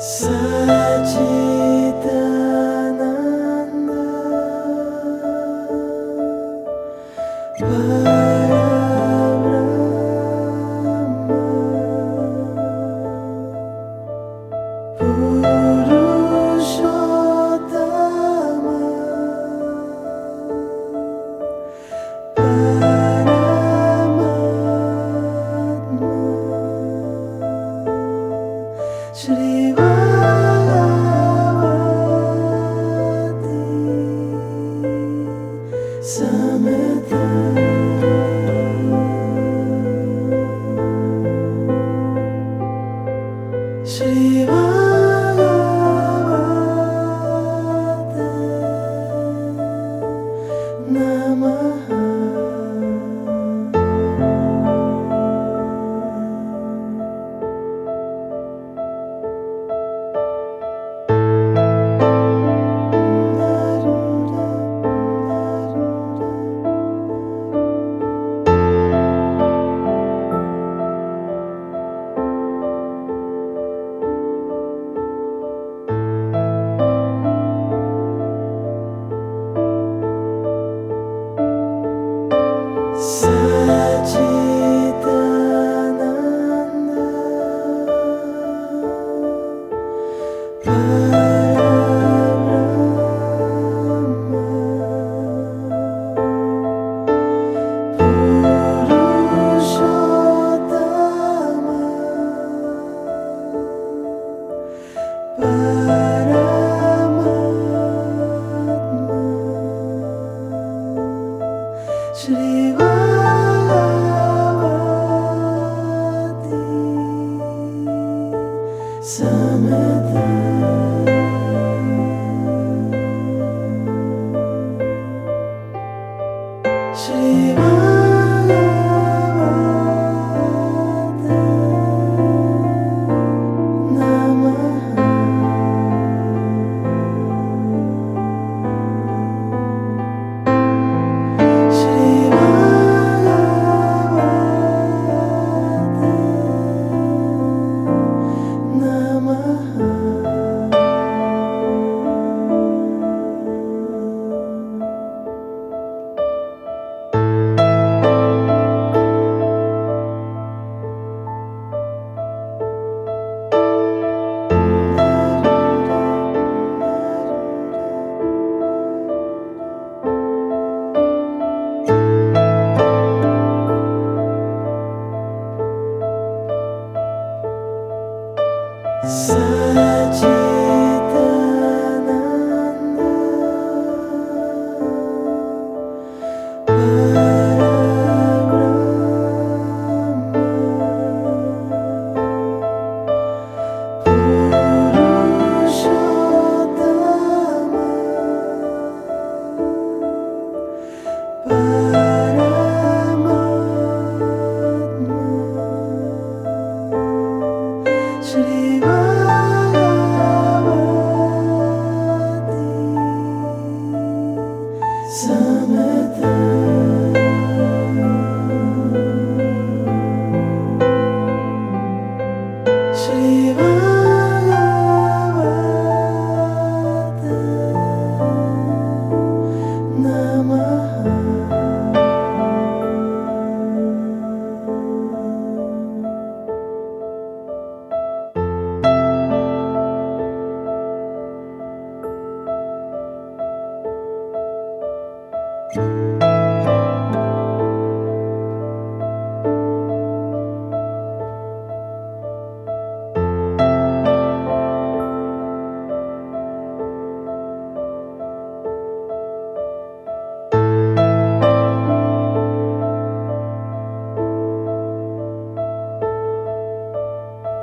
Saja. Summer summertime. we.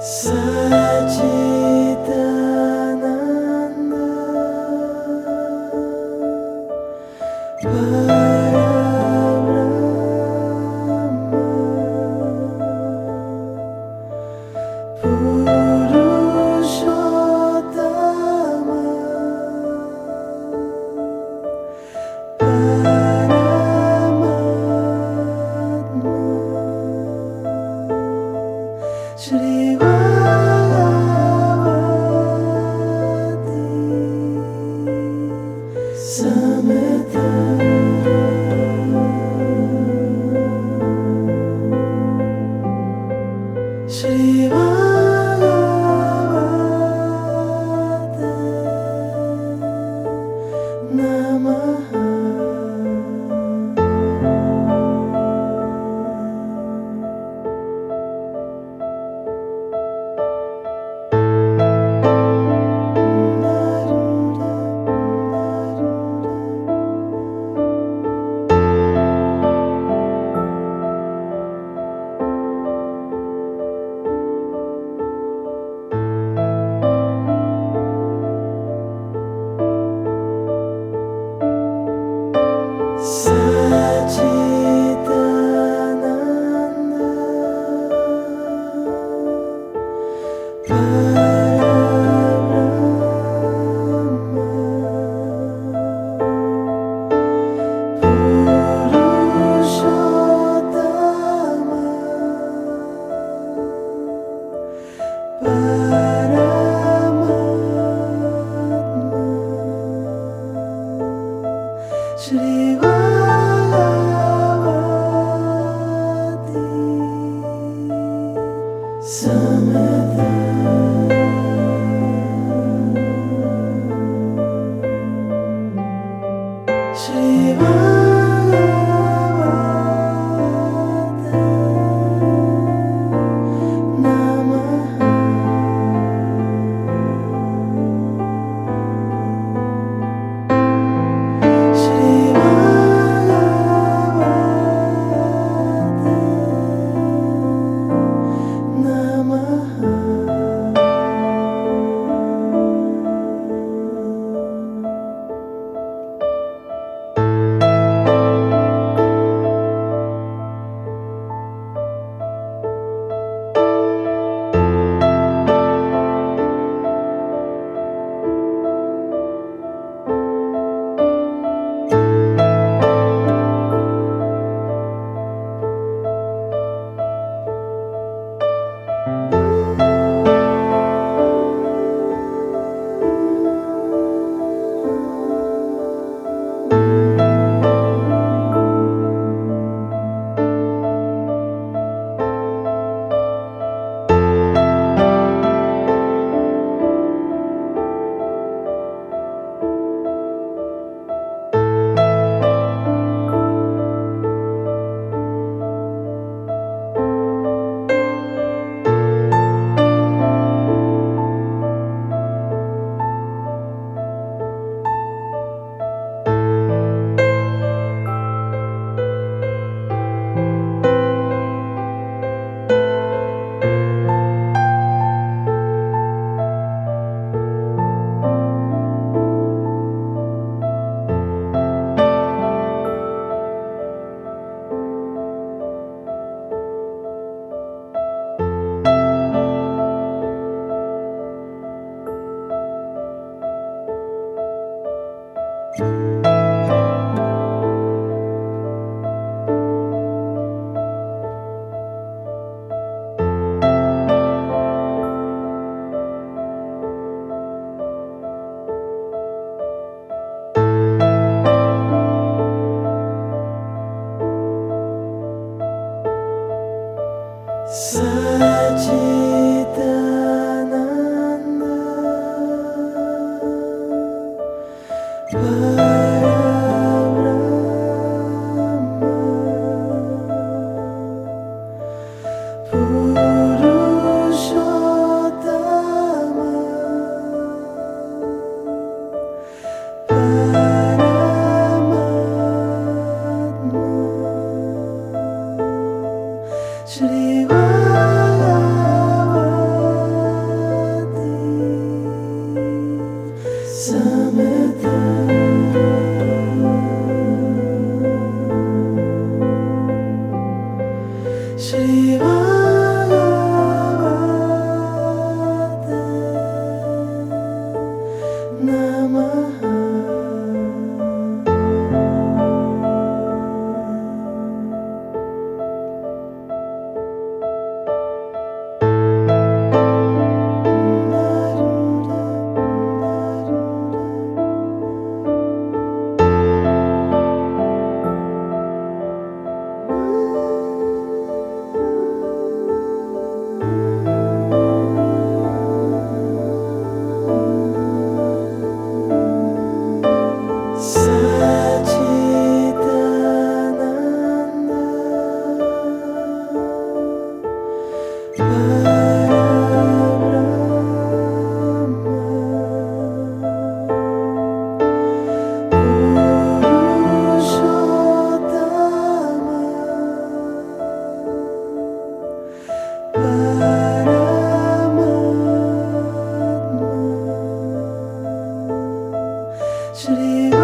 Sun. Summer. Shri Vah. Sẽ summer. Shri